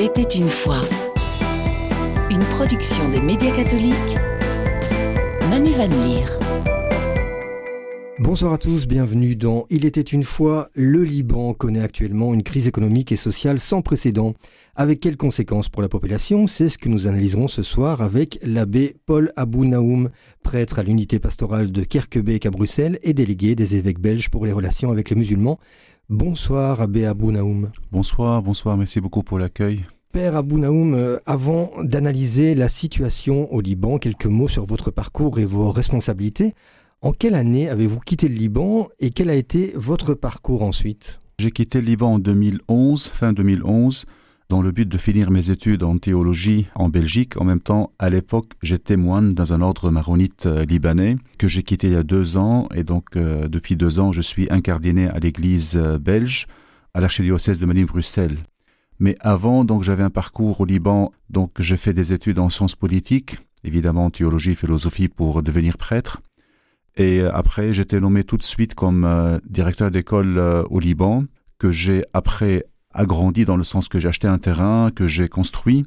Il était une fois. Une production des médias catholiques. Manu Van Leer. Bonsoir à tous, bienvenue dans Il était une fois. Le Liban connaît actuellement une crise économique et sociale sans précédent. Avec quelles conséquences pour la population? C'est ce que nous analyserons ce soir avec l'abbé Paul Abou Naoum, prêtre à l'unité pastorale de Kerkebeek à Bruxelles et délégué des évêques belges pour les relations avec les musulmans. Bonsoir Abbé Abou Naoum. Bonsoir, bonsoir, merci beaucoup pour l'accueil. Père Abou Naoum, euh, avant d'analyser la situation au Liban, quelques mots sur votre parcours et vos responsabilités. En quelle année avez-vous quitté le Liban et quel a été votre parcours ensuite? J'ai quitté le Liban en 2011, fin 2011, dans le but de finir mes études en théologie en Belgique. En même temps, à l'époque, j'étais moine dans un ordre maronite euh, libanais que j'ai quitté il y a deux ans. Et donc, euh, depuis deux ans, je suis incardiné à l'église belge, à l'archidiocèse de Malines-Bruxelles. Mais avant, donc, j'avais un parcours au Liban. Donc, j'ai fait des études en sciences politiques, évidemment en théologie, philosophie pour devenir prêtre. Et après, j'étais nommé tout de suite comme euh, directeur d'école euh, au Liban, que j'ai après agrandi dans le sens que j'ai acheté un terrain, que j'ai construit.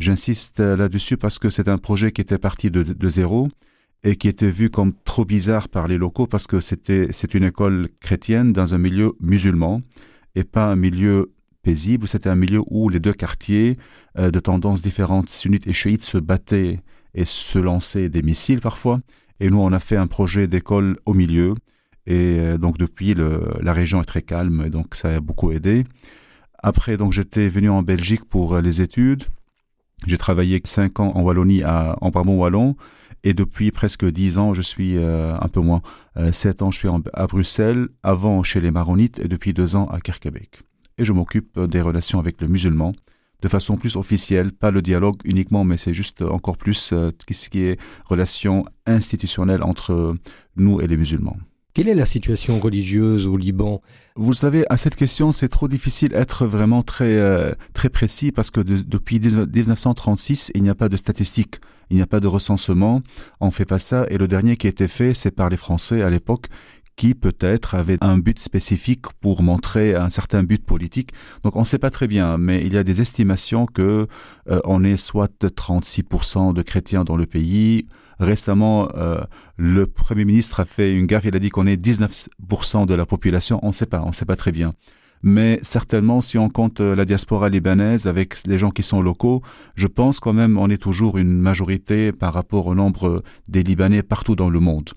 J'insiste euh, là-dessus parce que c'est un projet qui était parti de, de, zéro et qui était vu comme trop bizarre par les locaux parce que c'était c'est une école chrétienne dans un milieu musulman et pas un milieu C'était un milieu où les deux quartiers euh, de tendances différentes, sunnites et chiites, se battaient et se lançaient des missiles parfois. Et nous, on a fait un projet d'école au milieu. Et euh, donc depuis, la région est très calme, et donc ça a beaucoup aidé. Après, donc j'étais venu en Belgique pour euh, les études. J'ai travaillé cinq ans en Wallonie, à, en Brabant wallon, et depuis presque dix ans, je suis un peu moins, euh, sept ans, je suis à Bruxelles, avant chez les Maronites, et depuis deux ans à Kerkebeek. Et je m'occupe des relations avec le musulman, de façon plus officielle, pas le dialogue uniquement, mais c'est juste encore plus euh, ce qui est relation institutionnelle entre nous et les musulmans. Quelle est la situation religieuse au Liban? Vous le savez, à cette question, c'est trop difficile d'être vraiment très, euh, très précis parce que de, depuis 1936, il n'y a pas de statistiques, il n'y a pas de recensement, on fait pas ça. Et le dernier qui a été fait, c'est par les Français à l'époque qui peut-être avait un but spécifique pour montrer un certain but politique. Donc on ne sait pas très bien, mais il y a des estimations que euh, on est soit 36% de chrétiens dans le pays. Récemment, euh, le Premier ministre a fait une gaffe, il a dit qu'on est 19% de la population. On ne sait pas, on ne sait pas très bien. Mais certainement, si on compte la diaspora libanaise avec les gens qui sont locaux, je pense quand même on est toujours une majorité par rapport au nombre des Libanais partout dans le monde.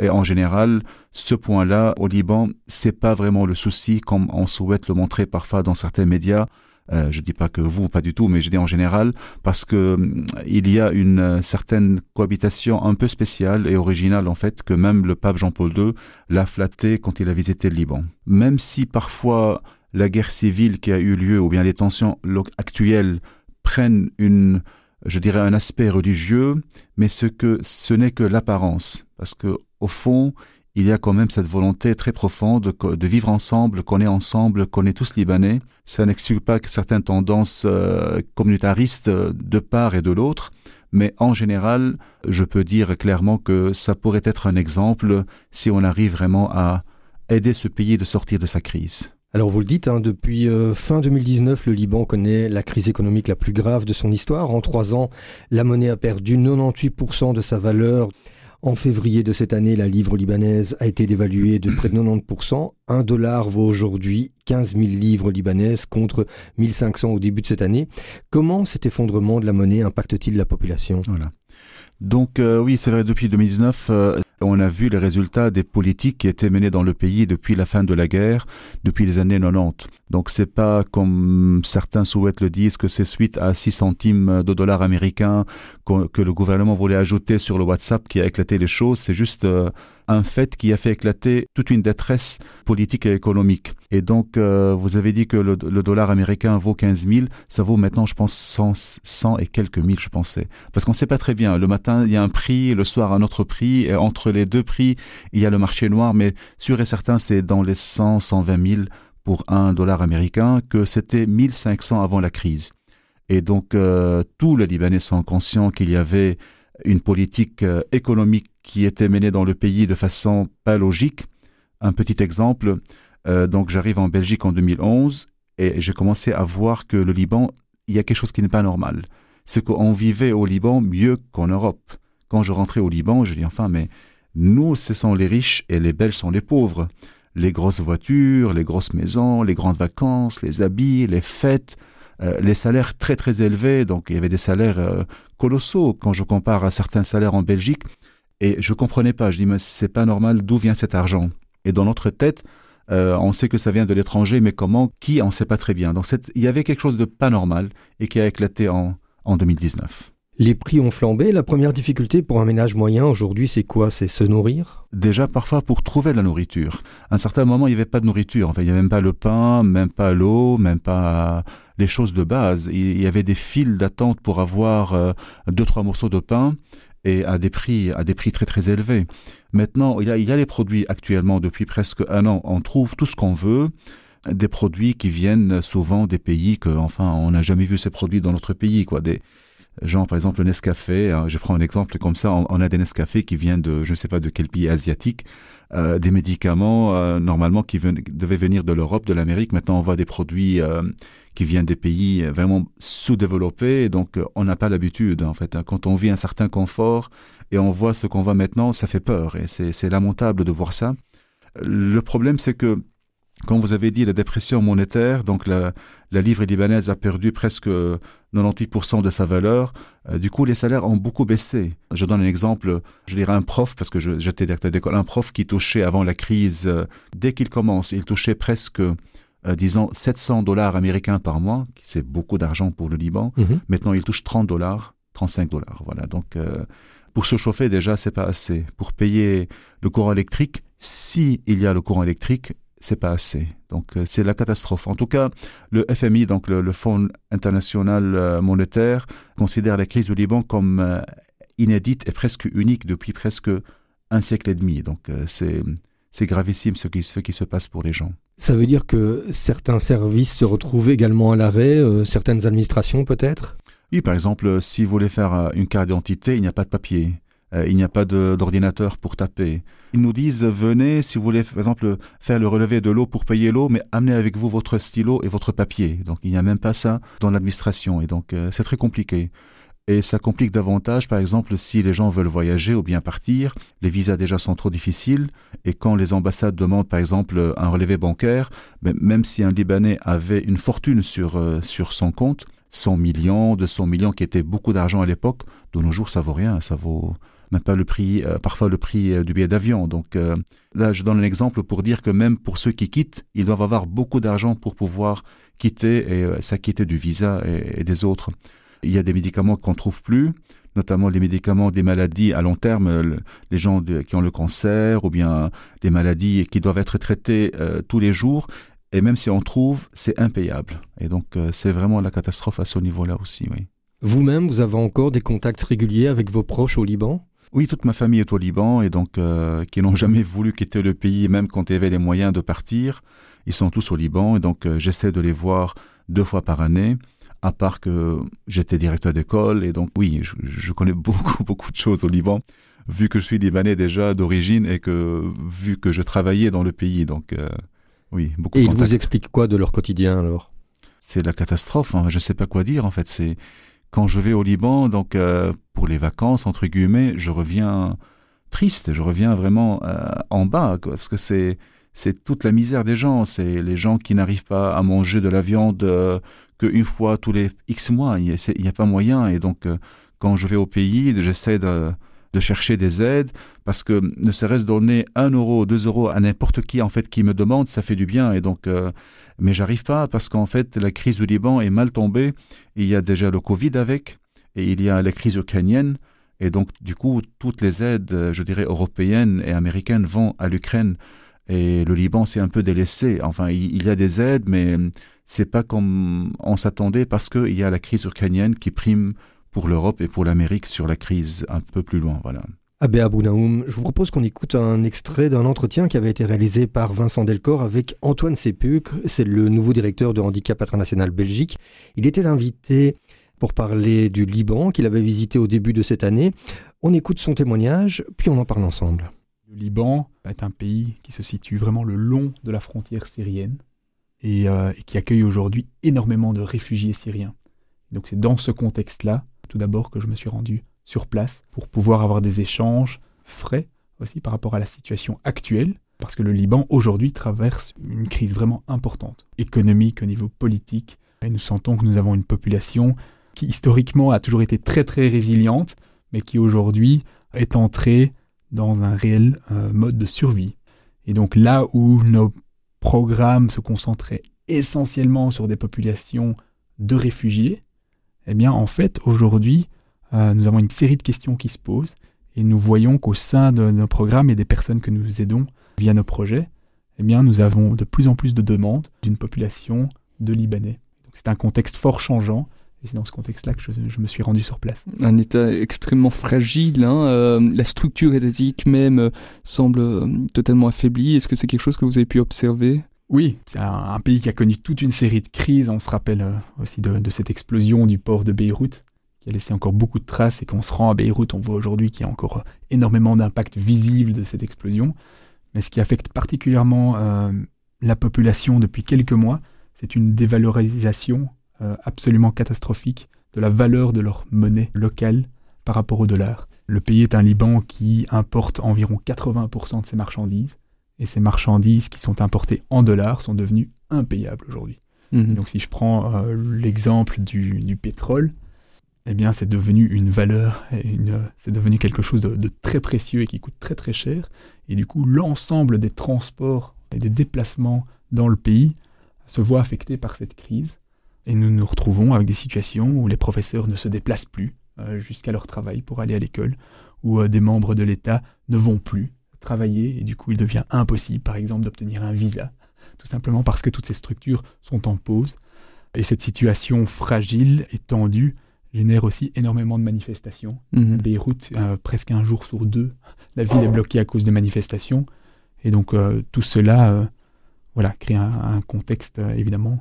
Et en général, ce point-là, au Liban, c'est pas vraiment le souci comme on souhaite le montrer parfois dans certains médias. Euh, je dis pas que vous, pas du tout, mais je dis en général, parce que hum, il y a une euh, certaine cohabitation un peu spéciale et originale en fait que même le pape Jean-Paul II l'a flatté quand il a visité le Liban. Même si parfois la guerre civile qui a eu lieu ou bien les tensions actuelles prennent une je dirais un aspect religieux, mais ce que ce n'est que l'apparence, parce que au fond, il y a quand même cette volonté très profonde de, vivre ensemble, qu'on est ensemble, qu'on est tous libanais. Ça n'exclut pas que certaines tendances euh, communautaristes de part et de l'autre, mais en général, je peux dire clairement que ça pourrait être un exemple si on arrive vraiment à aider ce pays de sortir de sa crise. Alors vous le dites, hein, depuis euh, fin 2019, le Liban connaît la crise économique la plus grave de son histoire. En trois ans, la monnaie a perdu 98% de sa valeur. En février de cette année, la livre libanaise a été dévaluée de près de 90%. Un dollar vaut aujourd'hui 15 000 livres libanaises contre 1500 au début de cette année. Comment cet effondrement de la monnaie impacte-t-il la population? Donc euh, oui, c'est vrai, depuis 2019, euh, on a vu les résultats des politiques qui étaient menées dans le pays depuis la fin de la guerre, depuis les années 90. Donc c'est pas comme certains souhaitent le dire que c'est suite à 6 centimes de dollars américains que le gouvernement voulait ajouter sur le WhatsApp qui a éclaté les choses. C'est juste euh, un fait qui a fait éclater toute une détresse politique et économique. Et donc, euh, vous avez dit que le, dollar américain vaut 15 000, ça vaut maintenant, je pense, 100, 100 et quelques mille, je pensais. Parce qu'on ne sait pas très bien. Le matin, il y a un prix, le soir, un autre prix, et entre les deux prix, il y a le marché noir, mais sûr et certain, c'est dans les 100, 120 000 pour un dollar américain que c'était 1500 avant la crise. Et donc, euh, tous les Libanais sont conscients qu'il y avait une politique euh, économique qui était menée dans le pays de façon pas logique. Un petit exemple, euh, donc j'arrive en Belgique en 2011 et j'ai commencé à voir que le Liban il y a quelque chose qui n'est pas normal. C'est qu'on vivait au Liban mieux qu'en Europe. Quand je rentrais au Liban, je dis enfin, mais nous, ce sont les riches et les belles sont les pauvres. Les grosses voitures, les grosses maisons, les grandes vacances, les habits, les fêtes, euh, les salaires très très élevés. Donc il y avait des salaires euh, colossaux quand je compare à certains salaires en Belgique. Et je comprenais pas. Je dis mais c'est pas normal. D'où vient cet argent? Et dans notre tête, euh, on sait que ça vient de l'étranger, mais comment? Qui? On ne sait pas très bien. Donc il y avait quelque chose de pas normal et qui a éclaté en, en 2019. Les prix ont flambé. La première difficulté pour un ménage moyen aujourd'hui, c'est quoi? C'est se nourrir? Déjà, parfois, pour trouver de la nourriture. À un certain moment, il n'y avait pas de nourriture. Enfin, il n'y avait même pas le pain, même pas l'eau, même pas les choses de base. Il y avait des files d'attente pour avoir euh, deux, trois morceaux de pain et à des prix, à des prix très, très élevés. Maintenant, il y a, il y a les produits actuellement, depuis presque un an, on trouve tout ce qu'on veut des produits qui viennent souvent des pays que, enfin, on n'a jamais vu ces produits dans notre pays, quoi. Des, Genre, par exemple, le Nescafé, hein, je prends un exemple comme ça, on, a des Nescafés qui viennent de, je ne sais pas de quel pays asiatique, euh, des médicaments euh, normalement qui devaient venir de l'Europe, de l'Amérique. Maintenant, on voit des produits euh, qui viennent des pays vraiment sous-développés, donc on n'a pas l'habitude, en fait. Hein. Quand on vit un certain confort et on voit ce qu'on voit maintenant, ça fait peur et c'est lamentable de voir ça. Le problème, c'est que comme vous avez dit, la dépression monétaire, donc la, livre libanaise a perdu presque 98% de sa valeur. Euh, du coup, les salaires ont beaucoup baissé. Je donne un exemple, je dirais un prof, parce que j'étais directeur d'école, un prof qui touchait avant la crise, euh, dès qu'il commence, il touchait presque, euh, disons, 700 dollars américains par mois, c'est beaucoup d'argent pour le Liban. Mhm. Maintenant, il touche 30 dollars, 35 dollars. Voilà, donc pour se chauffer déjà, c'est pas assez. Pour payer le courant électrique, s'il y a le courant électrique, c'est pas assez. Donc euh, c'est la catastrophe. En tout cas, le FMI, donc le, Fonds international euh, monétaire, considère la crise du Liban comme euh, inédite et presque unique depuis presque un siècle et demi. Donc c'est c'est gravissime ce qui, ce qui se passe pour les gens. Ça veut dire que certains services se retrouvent également à l'arrêt, certaines administrations peut-être? Oui, par exemple, si vous voulez faire une carte d'identité, il n'y a pas de papier. Euh, il n'y a pas d'ordinateur pour taper. Ils nous disent venez si vous voulez par exemple faire le relevé de l'eau pour payer l'eau, mais amenez avec vous votre stylo et votre papier. Donc il n'y a même pas ça dans l'administration et donc euh, c'est très compliqué. Et ça complique davantage, par exemple, si les gens veulent voyager ou bien partir, les visas déjà sont trop difficiles, et quand les ambassades demandent, par exemple, un relevé bancaire, ben, même si un Libanais avait une fortune sur, euh, sur son compte, 100 millions, 200 millions, qui était beaucoup d'argent à l'époque, de nos jours, ça vaut rien, ça vaut même pas le prix, euh, parfois le prix euh, du billet d'avion. Donc euh, là, je donne un exemple pour dire que même pour ceux qui quittent, ils doivent avoir beaucoup d'argent pour pouvoir quitter et s'acquitter du visa et, des autres. Il y a des médicaments qu'on trouve plus, notamment les médicaments des maladies à long terme, les gens qui ont le cancer ou bien des maladies qui doivent être traitées tous les jours. Et même si on trouve, c'est impayable. Et donc, c'est vraiment la catastrophe à ce niveau-là aussi. Vous-même, vous avez encore des contacts réguliers avec vos proches au Liban? Oui, toute ma famille est au Liban et donc euh, qui n'ont jamais voulu quitter le pays, même quand il y avait les moyens de partir. Ils sont tous au Liban et donc euh, j'essaie de les voir deux fois par année. À part que j'étais directeur d'école et donc oui, je, connais beaucoup beaucoup de choses au Liban, vu que je suis libanais déjà d'origine et que vu que je travaillais dans le pays, donc euh, oui, beaucoup. Et ils vous expliquent quoi de leur quotidien alors? C'est la catastrophe. Hein. Je ne sais pas quoi dire en fait. C'est quand je vais au Liban, donc euh, pour les vacances entre guillemets, je reviens triste, je reviens vraiment euh, en bas parce que c'est c'est toute la misère des gens, c'est les gens qui n'arrivent pas à manger de la viande euh, qu'une fois tous les X mois, il n'y a, pas moyen. Et donc quand je vais au pays, j'essaie de de chercher des aides, parce que ne serait-ce donner un euro, deux euros à n'importe qui en fait qui me demande, ça fait du bien. Et donc, euh, mais j'arrive pas parce qu'en fait la crise du Liban est mal tombée. Il y a déjà le Covid avec, et il y a la crise ukrainienne. Et donc, du coup, toutes les aides, je dirais, européennes et américaines vont à l'Ukraine. Et le Liban s'est un peu délaissé. Enfin, il y a des aides, mais c'est pas comme on s'attendait parce qu'il y a la crise ukrainienne qui prime pour l'Europe et pour l'Amérique sur la crise un peu plus loin. Voilà. Abbé Abounaoum, je vous propose qu'on écoute un extrait d'un entretien qui avait été réalisé par Vincent Delcor avec Antoine Sépucre, c'est le nouveau directeur de Handicap International Belgique. Il était invité pour parler du Liban qu'il avait visité au début de cette année. On écoute son témoignage, puis on en parle ensemble. Le Liban est un pays qui se situe vraiment le long de la frontière syrienne et, euh, et qui accueille aujourd'hui énormément de réfugiés syriens. Donc c'est dans ce contexte-là, tout d'abord, que je me suis rendu sur place pour pouvoir avoir des échanges frais aussi par rapport à la situation actuelle, parce que le Liban aujourd'hui traverse une crise vraiment importante, économique au niveau politique, et nous sentons que nous avons une population qui historiquement a toujours été très très résiliente, mais qui aujourd'hui est entrée dans un réel euh, mode de survie. Et donc là où nos programmes se concentraient essentiellement sur des populations de réfugiés, eh bien en fait aujourd'hui euh, nous avons une série de questions qui se posent et nous voyons qu'au sein de nos programmes et des personnes que nous aidons via nos projets, eh bien nous avons de plus en plus de demandes d'une population de Libanais. C'est un contexte fort changeant et c'est dans ce contexte-là que je, me suis rendu sur place. Un État extrêmement fragile, hein, euh, la structure étatique même euh, semble totalement affaiblie. Est-ce que c'est quelque chose que vous avez pu observer? Oui, c'est un, pays qui a connu toute une série de crises. On se rappelle aussi de, cette explosion du port de Beyrouth, qui a laissé encore beaucoup de traces. Et quand on se rend à Beyrouth, on voit aujourd'hui qu'il y a encore énormément d'impact visible de cette explosion. Mais ce qui affecte particulièrement la population depuis quelques mois, c'est une dévalorisation euh, absolument catastrophique de la valeur de leur monnaie locale par rapport au dollar. Le pays est un Liban qui importe environ 80% de ses marchandises, et ces marchandises qui sont importées en dollars sont devenues impayables aujourd'hui. Mhm. Donc si je prends euh, l'exemple du, pétrole, eh bien c'est devenu une valeur, c'est devenu quelque chose de, très précieux et qui coûte très très cher. Et du coup, l'ensemble des transports et des déplacements dans le pays se voit affecté par cette crise. Et nous nous retrouvons avec des situations où les professeurs ne se déplacent plus euh, jusqu'à leur travail pour aller à l'école, où euh, des membres de l'État ne vont plus travailler et du coup il devient impossible par exemple d'obtenir un visa, tout simplement parce que toutes ces structures sont en pause. Et cette situation fragile et tendue génère aussi énormément de manifestations. Mhm. Beyrouth, euh, presque un jour sur deux, la ville est bloquée à cause des manifestations. Et donc tout cela voilà, crée un contexte évidemment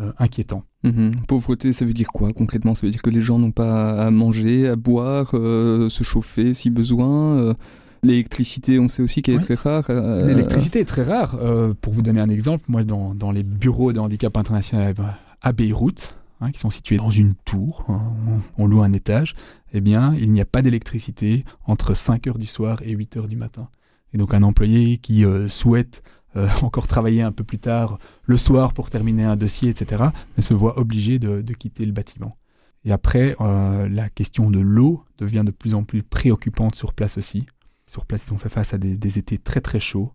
euh, inquiétant. Mhm. Pauvreté, ça veut dire quoi concrètement? Ça veut dire que les gens n'ont pas à manger, à boire, euh, se chauffer si besoin euh, L'électricité, on sait aussi qu'elle est très rare. L'électricité est très rare. pour vous donner un exemple, moi, dans, dans les bureaux de handicap international à Beyrouth, hein, qui sont situés dans une tour, hein, on, loue un étage, eh bien, il n'y a pas d'électricité entre 5 heures du soir et 8 heures du matin. Et donc, un employé qui souhaite euh, encore travailler un peu plus tard le soir pour terminer un dossier, etc., se voit obligé de, quitter le bâtiment. Et après, euh, la question de l'eau devient de plus en plus préoccupante sur place aussi. Sur place, ils ont fait face à des étés très très chauds,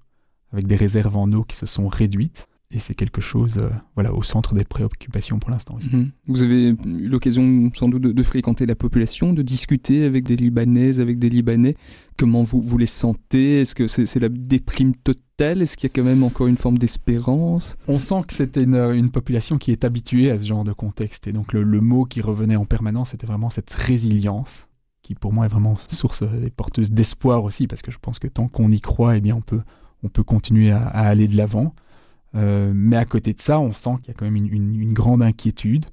avec des réserves en eau qui se sont réduites et c'est quelque chose euh, voilà, au centre des préoccupations pour l'instant aussi. Mhm. Vous avez eu l'occasion sans doute de, fréquenter la population, de discuter avec des Libanaises, avec des Libanais. Comment vous, vous les sentez? Est-ce que c'est la déprime totale? Est-ce qu'il y a quand même encore une forme d'espérance? On sent que c'était une, une, population qui est habituée à ce genre de contexte. Et donc le, le mot qui revenait en permanence, c'était vraiment cette résilience qui pour moi est vraiment source et porteuse d'espoir aussi, parce que je pense que tant qu'on y croit, eh bien on peut, on peut continuer à, à aller de l'avant. Euh, mais à côté de ça, on sent qu'il y a quand même une, grande inquiétude.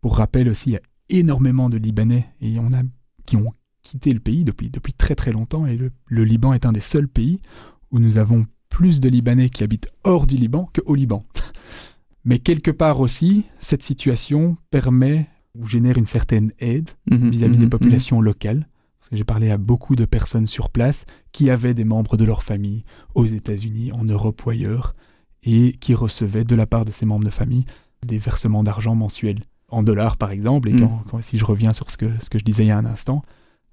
Pour rappel aussi, il y a énormément de Libanais et on a, qui ont quitté le pays depuis, depuis très très longtemps. Et le, Liban est un des seuls pays où nous avons plus de Libanais qui habitent hors du Liban qu'au Liban. Mais quelque part aussi, cette situation permet ou génère une certaine aide mhm, vis-à-vis des mhm, populations mhm. locales. Parce que j'ai parlé à beaucoup de personnes sur place qui avaient des membres de leur famille aux États-Unis, en Europe ou ailleurs, et qui recevait de la part de ses membres de famille des versements d'argent mensuels en dollars par exemple. Et mm. quand, si je reviens sur ce que, ce que je disais il y a un instant,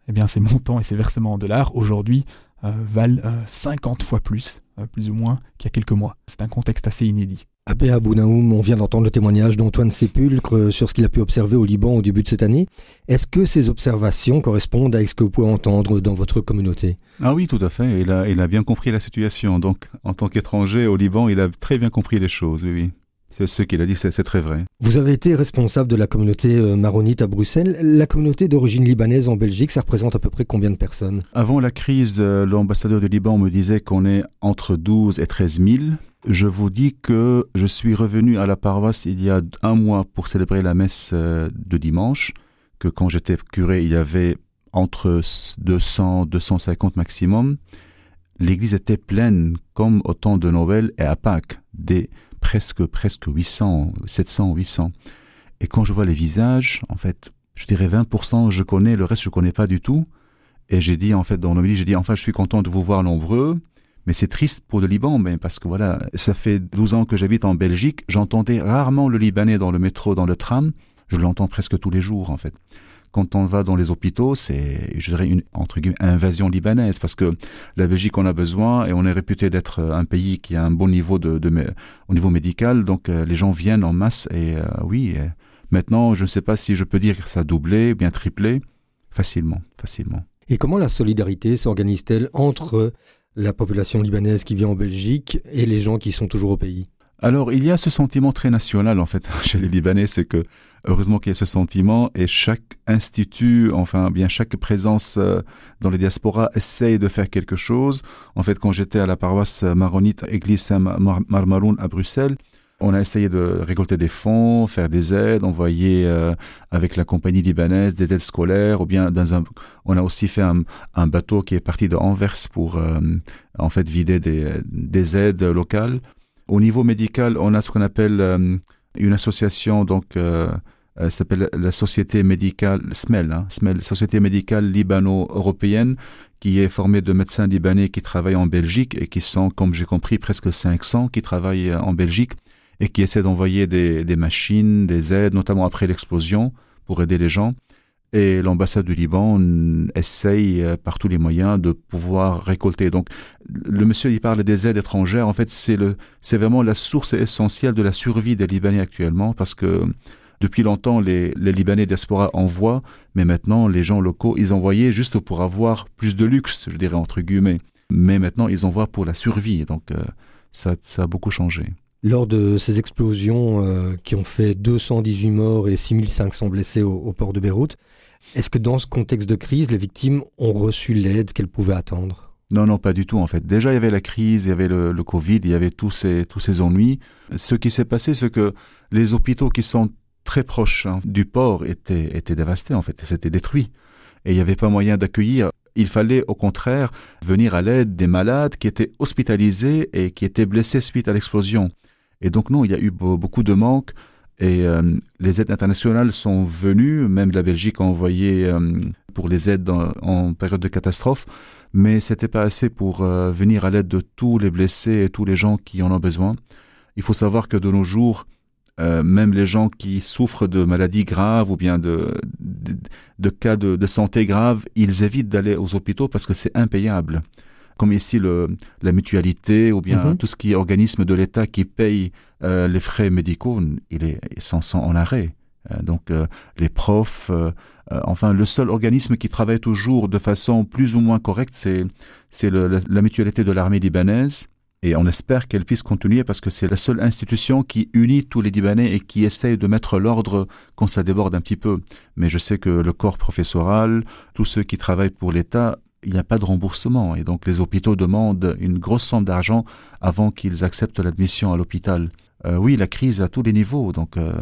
eh bien ces montants et ces versements en dollars aujourd'hui euh, valent 50 euh, fois plus, euh, plus ou moins, qu'il y a quelques mois. C'est un contexte assez inédit. Abbé Abounaoum, on vient d'entendre le témoignage d'Antoine Sépulcre sur ce qu'il a pu observer au Liban au début de cette année. Est-ce que ces observations correspondent à ce que vous pouvez entendre dans votre communauté? Ah oui, tout à fait. Il a, il a bien compris la situation. Donc, en tant qu'étranger au Liban, il a très bien compris les choses, oui, oui. C'est ce qu'il a dit, c'est très vrai. Vous avez été responsable de la communauté euh, maronite à Bruxelles. La communauté d'origine libanaise en Belgique, ça représente à peu près combien de personnes? Avant la crise, euh, l'ambassadeur du Liban me disait qu'on est entre 12 et 13 000. Je vous dis que je suis revenu à la paroisse il y a un mois pour célébrer la messe euh, de dimanche, que quand j'étais curé, il y avait entre 200, 250 maximum. L'église était pleine comme au temps de Noël et à Pâques, des presque, presque 800, 700, 800. Et quand je vois les visages, en fait, je dirais 20% je connais, le reste je connais pas du tout. Et j'ai dit, en fait, dans l'homélie, j'ai dit, enfin, je suis content de vous voir nombreux. Mais c'est triste pour le Liban, mais parce que voilà, ça fait 12 ans que j'habite en Belgique. J'entendais rarement le Libanais dans le métro, dans le tram. Je l'entends presque tous les jours, en fait. Quand on va dans les hôpitaux, c'est, je dirais, une, entre guillemets, invasion libanaise, parce que la Belgique en a besoin et on est réputé d'être un pays qui a un bon niveau de, au niveau médical. Donc, euh, les gens viennent en masse et euh, oui, maintenant, je ne sais pas si je peux dire que ça a doublé, bien triplé. Facilement, facilement. Et comment la solidarité s'organise-t-elle entre la population libanaise qui vit en Belgique et les gens qui sont toujours au pays? Alors, il y a ce sentiment très national, en fait, chez les Libanais, c'est que, heureusement qu'il y a ce sentiment, et chaque institut, enfin, bien, chaque présence euh, dans les diasporas essaye de faire quelque chose. En fait, quand j'étais à la paroisse maronite Église Saint-Marmaroun à Bruxelles, on a essayé de récolter des fonds, faire des aides, envoyer euh, avec la compagnie libanaise des aides scolaires, ou bien dans un, on a aussi fait un, bateau qui est parti de Anvers pour euh, en fait vider des, des aides locales. Au niveau médical, on a ce qu'on appelle euh, une association, donc euh, euh s'appelle la Société médicale SMEL, hein, SMEL, Société médicale libano-européenne, qui est formée de médecins libanais qui travaillent en Belgique et qui sont, comme j'ai compris, presque 500 qui travaillent en Belgique et qui essaient d'envoyer des machines, des aides, notamment après l'explosion, pour aider les gens. Et l'ambassade du Liban essaye euh, par tous les moyens de pouvoir récolter. Donc, le monsieur, il parle des aides étrangères. En fait, c'est le, c'est vraiment la source essentielle de la survie des Libanais actuellement parce que depuis longtemps, les, les Libanais diaspora envoient, mais maintenant, les gens locaux, ils envoyaient juste pour avoir plus de luxe, je dirais, entre guillemets. Mais maintenant, ils envoient pour la survie. Donc, euh, ça, ça a beaucoup changé. Lors de ces explosions euh, qui ont fait 218 morts et 6500 blessés au, au port de Beyrouth, est-ce que dans ce contexte de crise, les victimes ont reçu l'aide qu'elles pouvaient attendre? Non, non, pas du tout en fait. Déjà, il y avait la crise, il y avait le, Covid, il y avait tous ces, tous ces ennuis. Ce qui s'est passé, c'est que les hôpitaux qui sont très proches hein, du port étaient, étaient dévastés en fait, c'était détruit. Et il n'y avait pas moyen d'accueillir. Il fallait au contraire venir à l'aide des malades qui étaient hospitalisés et qui étaient blessés suite à l'explosion. Et donc non, il y a eu beaucoup de manques. Et euh, les aides internationales sont venues, même la Belgique a envoyé euh, pour les aides en période de catastrophe, mais c'était pas assez pour euh, venir à l'aide de tous les blessés et tous les gens qui en ont besoin. Il faut savoir que de nos jours, même les gens qui souffrent de maladies graves ou bien de, cas de, santé graves, ils évitent d'aller aux hôpitaux parce que c'est impayable comme ici le, la mutualité ou bien mhm. tout ce qui est organisme de l'État qui paye euh, les frais médicaux, il est sans, sans en arrêt. Euh, donc euh, les profs, enfin le seul organisme qui travaille toujours de façon plus ou moins correcte, c'est c'est la, la, mutualité de l'armée libanaise. Et on espère qu'elle puisse continuer parce que c'est la seule institution qui unit tous les Libanais et qui essaye de mettre l'ordre quand ça déborde un petit peu. Mais je sais que le corps professoral, tous ceux qui travaillent pour l'État il n'y a pas de remboursement et donc les hôpitaux demandent une grosse somme d'argent avant qu'ils acceptent l'admission à l'hôpital. Euh, oui, la crise à tous les niveaux. Donc euh,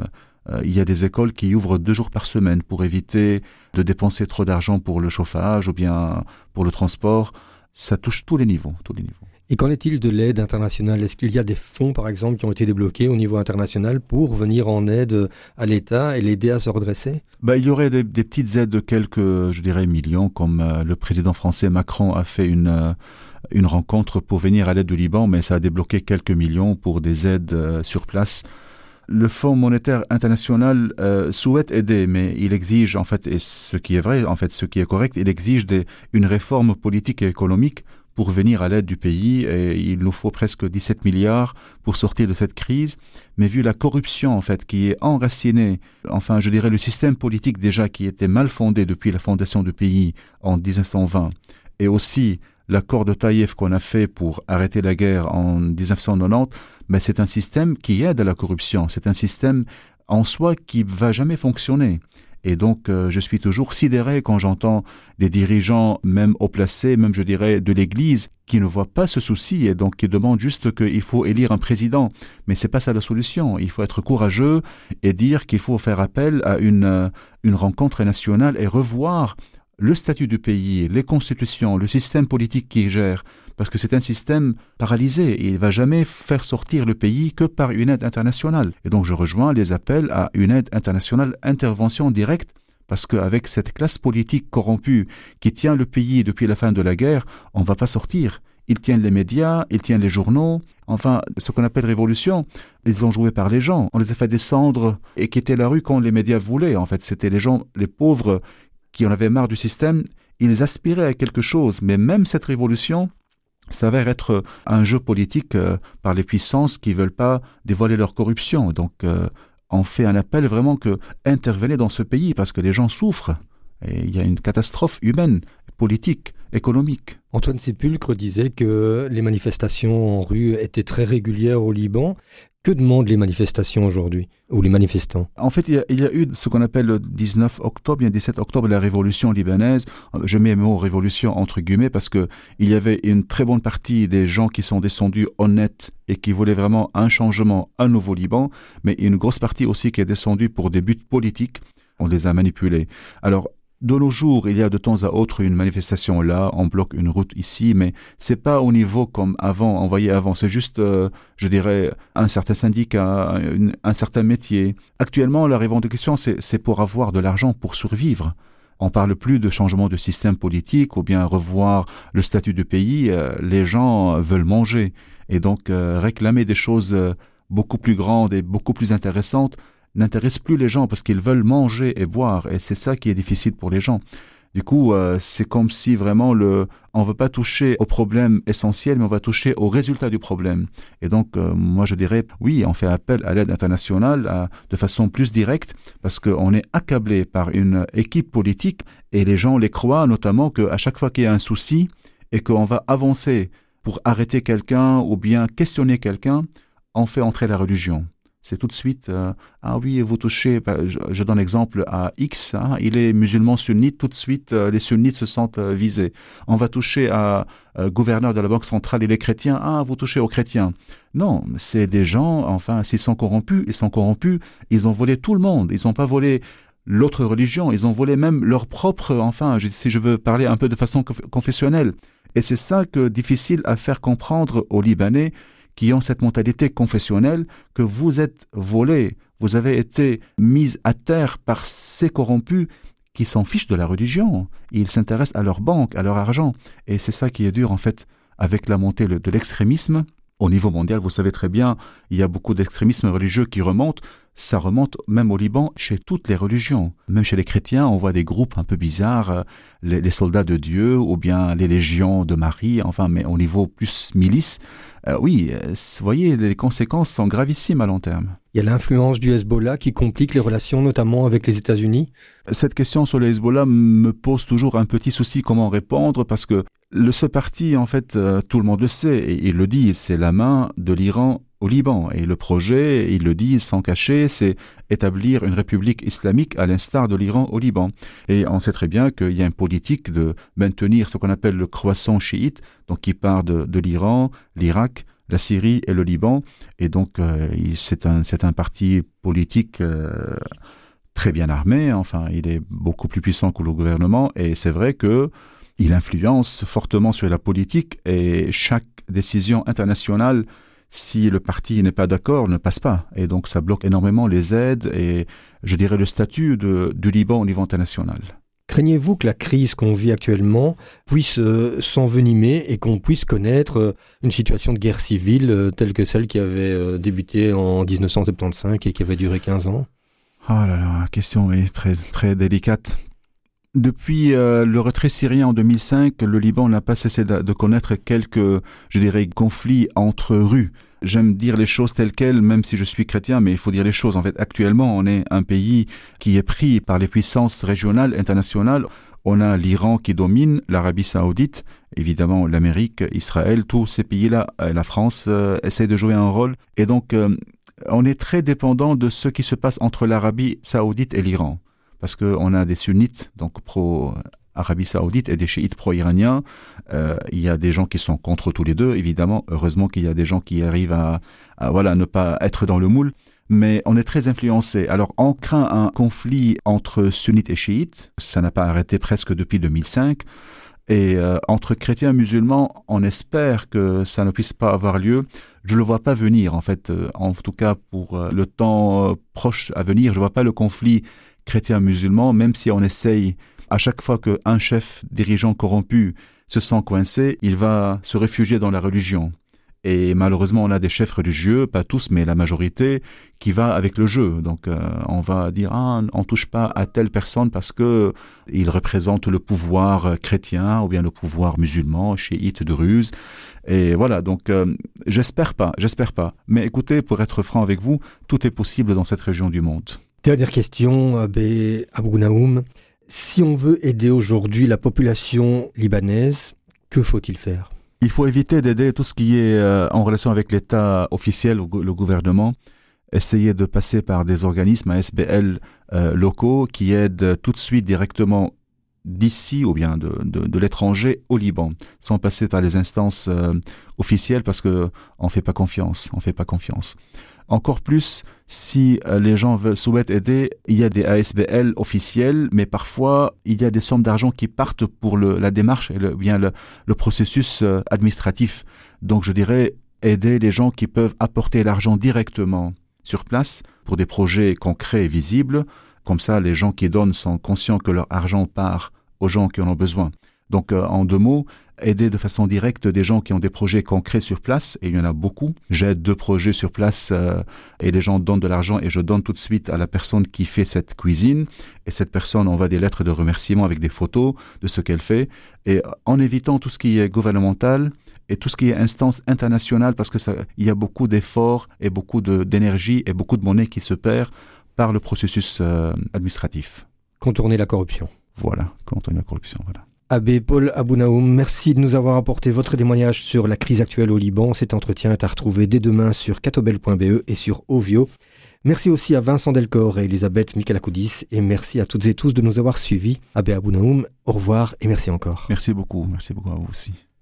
euh, il y a des écoles qui ouvrent deux jours par semaine pour éviter de dépenser trop d'argent pour le chauffage ou bien pour le transport. Ça touche tous les niveaux, tous les niveaux. Et qu'en est-il de l'aide internationale? Est-ce qu'il y a des fonds, par exemple, qui ont été débloqués au niveau international pour venir en aide à l'État et l'aider à se redresser? Bah, Il y aurait des, petites aides de quelques, je dirais, millions, comme euh, le président français Macron a fait une, euh, une rencontre pour venir à l'aide du Liban, mais ça a débloqué quelques millions pour des aides euh, sur place. Le Fonds monétaire international souhaite aider, mais il exige, en fait, et ce qui est vrai, en fait, ce qui est correct, il exige une réforme politique et économique pour venir à l'aide du pays et il nous faut presque 17 milliards pour sortir de cette crise. Mais vu la corruption, en fait, qui est enracinée, enfin, je dirais le système politique déjà qui était mal fondé depuis la fondation du pays en 1920 et aussi l'accord de Taïf qu'on a fait pour arrêter la guerre en 1990, mais c'est un système qui aide à la corruption. C'est un système en soi qui va jamais fonctionner. Et donc, euh, je suis toujours sidéré quand j'entends des dirigeants, même haut placés, même je dirais de l'Église, qui ne voient pas ce souci et donc qui demandent juste qu'il faut élire un président. Mais c'est pas ça la solution. Il faut être courageux et dire qu'il faut faire appel à une, euh, une rencontre nationale et revoir le statut du pays, les constitutions, le système politique qui gère, parce que c'est un système paralysé il va jamais faire sortir le pays que par une aide internationale. Et donc je rejoins les appels à une aide internationale, intervention directe, parce qu'avec cette classe politique corrompue qui tient le pays depuis la fin de la guerre, on ne va pas sortir. Ils tiennent les médias, ils tiennent les journaux. Enfin, ce qu'on appelle révolution, ils ont joué par les gens. On les a fait descendre et quitter la rue quand les médias voulaient. En fait, c'était les gens, les pauvres, qui en avaient marre du système. Ils aspiraient à quelque chose. Mais même cette révolution s'avère être un jeu politique euh, par les puissances qui veulent pas dévoiler leur corruption. Donc, euh, on fait un appel vraiment que intervenez dans ce pays parce que les gens souffrent. Et il y a une catastrophe humaine, politique économique. Antoine Sépulcre disait que les manifestations en rue étaient très régulières au Liban. Que demandent les manifestations aujourd'hui, ou les manifestants? En fait, il y, a, eu ce qu'on appelle le 19 octobre, le 17 octobre, la révolution libanaise. Je mets le mot révolution entre guillemets parce que il y avait une très bonne partie des gens qui sont descendus honnêtes et qui voulaient vraiment un changement, un nouveau Liban, mais une grosse partie aussi qui est descendue pour des buts politiques. On les a manipulés. Alors, de nos jours, il y a de temps à autre une manifestation là, on bloque une route ici, mais c'est pas au niveau comme avant, on voyait avant. C'est juste, euh, je dirais, un certain syndicat, un certain métier. Actuellement, la revendication, c'est pour avoir de l'argent pour survivre. On parle plus de changement de système politique ou bien revoir le statut du pays. Euh, les gens veulent manger et donc euh, réclamer des choses beaucoup plus grandes et beaucoup plus intéressantes n'intéresse plus les gens parce qu'ils veulent manger et boire et c'est ça qui est difficile pour les gens. Du coup, euh, c'est comme si vraiment le, on veut pas toucher au problème essentiel, mais on va toucher au résultat du problème. Et donc, euh, moi, je dirais, oui, on fait appel à l'aide internationale de façon plus directe, parce qu'on est accablé par une équipe politique et les gens les croient, notamment qu'à chaque fois qu'il y a un souci et qu'on va avancer pour arrêter quelqu'un ou bien questionner quelqu'un, on fait entrer la religion c'est tout de suite euh, ah oui vous touchez bah, je, donne l'exemple à X hein, il est musulman sunnite tout de suite euh, les sunnites se sentent euh, visés. On va toucher à gouverneur de la banque centrale il est chrétien. Ah vous touchez aux chrétiens non c'est des gens enfin s'ils sont corrompus ils sont corrompus ils ont volé tout le monde. Ils n'ont pas volé l'autre religion ils ont volé même leur propre enfin si je veux parler un peu de façon confessionnelle. Et c'est ça que difficile à faire comprendre aux Libanais qui ont cette mentalité confessionnelle que vous êtes volé, vous avez été mis à terre par ces corrompus qui s'en fichent de la religion. Ils s'intéressent à leur banque, à leur argent. Et c'est ça qui est dur, en fait, avec la montée de l'extrémisme. Au niveau mondial, vous savez très bien, il y a beaucoup d'extrémisme religieux qui remontent ça remonte même au Liban chez toutes les religions. Même chez les chrétiens, on voit des groupes un peu bizarres, euh, les, soldats de Dieu ou bien les légions de Marie, enfin, mais au niveau plus milice. Euh, oui, euh, vous voyez, les conséquences sont gravissimes à long terme. Il y a l'influence du Hezbollah qui complique les relations, notamment avec les États-Unis. Cette question sur le Hezbollah me pose toujours un petit souci comment répondre parce que le, ce parti, en fait, tout le monde le sait et il le dit, c'est la main de l'Iran au Liban. Et le projet, ils le disent sans cacher, c'est établir une république islamique à l'instar de l'Iran au Liban. Et on sait très bien qu'il y a une politique de maintenir ce qu'on appelle le croissant chiite, donc qui part de, l'Iran, l'Irak, la Syrie et le Liban. Et donc, euh, c'est un, un parti politique euh, très bien armé. Enfin, il est beaucoup plus puissant que le gouvernement. Et c'est vrai que il influence fortement sur la politique et chaque décision internationale si le parti n'est pas d'accord, ne passe pas. Et donc ça bloque énormément les aides et je dirais le statut de, du Liban au niveau international. Craignez-vous que la crise qu'on vit actuellement puisse euh, s'envenimer et qu'on puisse connaître euh, une situation de guerre civile euh, telle que celle qui avait débuté en 1975 et qui avait duré 15 ans? Oh là là, la question est très, très délicate. Depuis euh, le retrait syrien en 2005, le Liban n'a pas cessé de, connaître quelques, je dirais, conflits entre rues. J'aime dire les choses telles quelles, même si je suis chrétien, mais il faut dire les choses. En fait, actuellement, on est un pays qui est pris par les puissances régionales, internationales. On a l'Iran qui domine, l'Arabie saoudite, évidemment l'Amérique, Israël, tous ces pays-là, euh, la France euh, essaie de jouer un rôle. Et donc, on est très dépendant de ce qui se passe entre l'Arabie saoudite et l'Iran parce qu'on a des sunnites, donc pro-Arabie saoudite, et des chiites pro-iraniens. Euh, il y a des gens qui sont contre tous les deux, évidemment. Heureusement qu'il y a des gens qui arrivent à, voilà, ne pas être dans le moule. Mais on est très influencé. Alors, on craint un conflit entre sunnites et chiites. Ça n'a pas arrêté presque depuis 2005. Et euh, entre chrétiens et musulmans, on espère que ça ne puisse pas avoir lieu. Je ne le vois pas venir, en fait, euh, en tout cas pour le temps proche à venir. Je ne vois pas le conflit chrétien-musulman, même si on essaye à chaque fois qu'un chef dirigeant corrompu se sent coincé, il va se réfugier dans la religion. Et malheureusement, on a des chefs religieux, pas tous, mais la majorité, qui va avec le jeu. Donc, euh, on va dire ah, on touche pas à telle personne parce que il représente le pouvoir chrétien ou bien le pouvoir musulman, chiite de ruse. Et voilà. Donc, euh, j'espère pas, j'espère pas. Mais écoutez, pour être franc avec vous, tout est possible dans cette région du monde. Dernière question, Abbé Naoum. Si on veut aider aujourd'hui la population libanaise, que faut-il faire? Il faut éviter d'aider tout ce qui est euh, en relation avec l'État officiel ou le gouvernement. Essayer de passer par des organismes ASBL euh, locaux qui aident tout de suite directement d'ici ou bien de, de, l'étranger au Liban, sans passer par les instances euh, officielles parce que on fait pas confiance, on fait pas confiance. Encore plus si euh, les gens veulent, souhaitent aider, il y a des ASBL officiels, mais parfois il y a des sommes d'argent qui partent pour la démarche et le, bien le, le processus euh, administratif. Donc je dirais aider les gens qui peuvent apporter l'argent directement sur place pour des projets concrets et visibles. Comme ça, les gens qui donnent sont conscients que leur argent part aux gens qui en ont besoin. Donc, euh, en deux mots, aider de façon directe des gens qui ont des projets concrets sur place, et il y en a beaucoup. J'aide deux projets sur place euh, et les gens donnent de l'argent et je donne tout de suite à la personne qui fait cette cuisine. Et cette personne envoie des lettres de remerciement avec des photos de ce qu'elle fait. Et en évitant tout ce qui est gouvernemental, et tout ce qui est instance internationale, parce que ça, il y a beaucoup d'efforts et beaucoup d'énergie et beaucoup de monnaie qui se perd par le processus euh, administratif. Contourner la corruption. Voilà, contourner la corruption, voilà. Abbé Paul Abounaoum, merci de nous avoir apporté votre témoignage sur la crise actuelle au Liban. Cet entretien est à retrouver dès demain sur catobel.be et sur Ovio. Merci aussi à Vincent Delcor et Elisabeth Michelakoudis et merci à toutes et tous de nous avoir suivis. Abbé Abounaoum, au revoir et merci encore. Merci beaucoup, merci beaucoup à vous aussi.